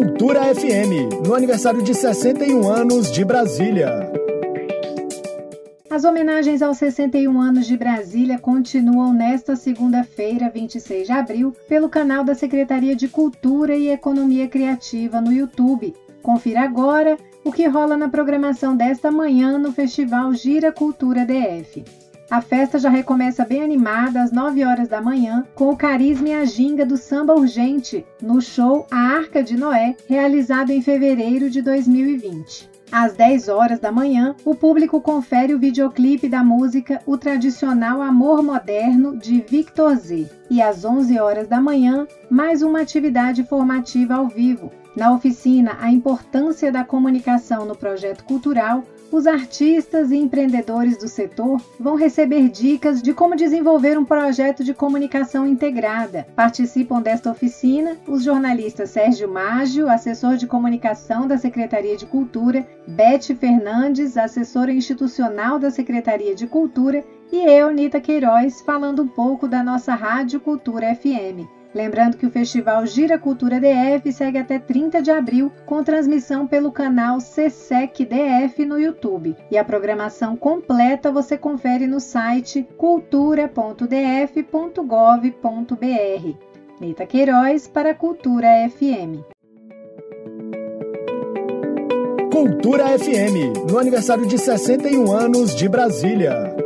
Cultura FM, no aniversário de 61 anos de Brasília. As homenagens aos 61 anos de Brasília continuam nesta segunda-feira, 26 de abril, pelo canal da Secretaria de Cultura e Economia Criativa no YouTube. Confira agora o que rola na programação desta manhã no Festival Gira Cultura DF. A festa já recomeça bem animada às 9 horas da manhã, com o carisma e a ginga do samba urgente, no show A Arca de Noé, realizado em fevereiro de 2020. Às 10 horas da manhã, o público confere o videoclipe da música O Tradicional Amor Moderno de Victor Z. E às 11 horas da manhã, mais uma atividade formativa ao vivo. Na oficina A Importância da Comunicação no Projeto Cultural, os artistas e empreendedores do setor vão receber dicas de como desenvolver um projeto de comunicação integrada. Participam desta oficina os jornalistas Sérgio Mágio, assessor de comunicação da Secretaria de Cultura, Beth Fernandes, assessora institucional da Secretaria de Cultura, e eu, Nita Queiroz, falando um pouco da nossa Rádio Cultura FM. Lembrando que o festival Gira Cultura DF segue até 30 de abril, com transmissão pelo canal CSEC DF no YouTube. E a programação completa você confere no site cultura.df.gov.br. Neita Queiroz para Cultura FM. Cultura FM, no aniversário de 61 anos de Brasília.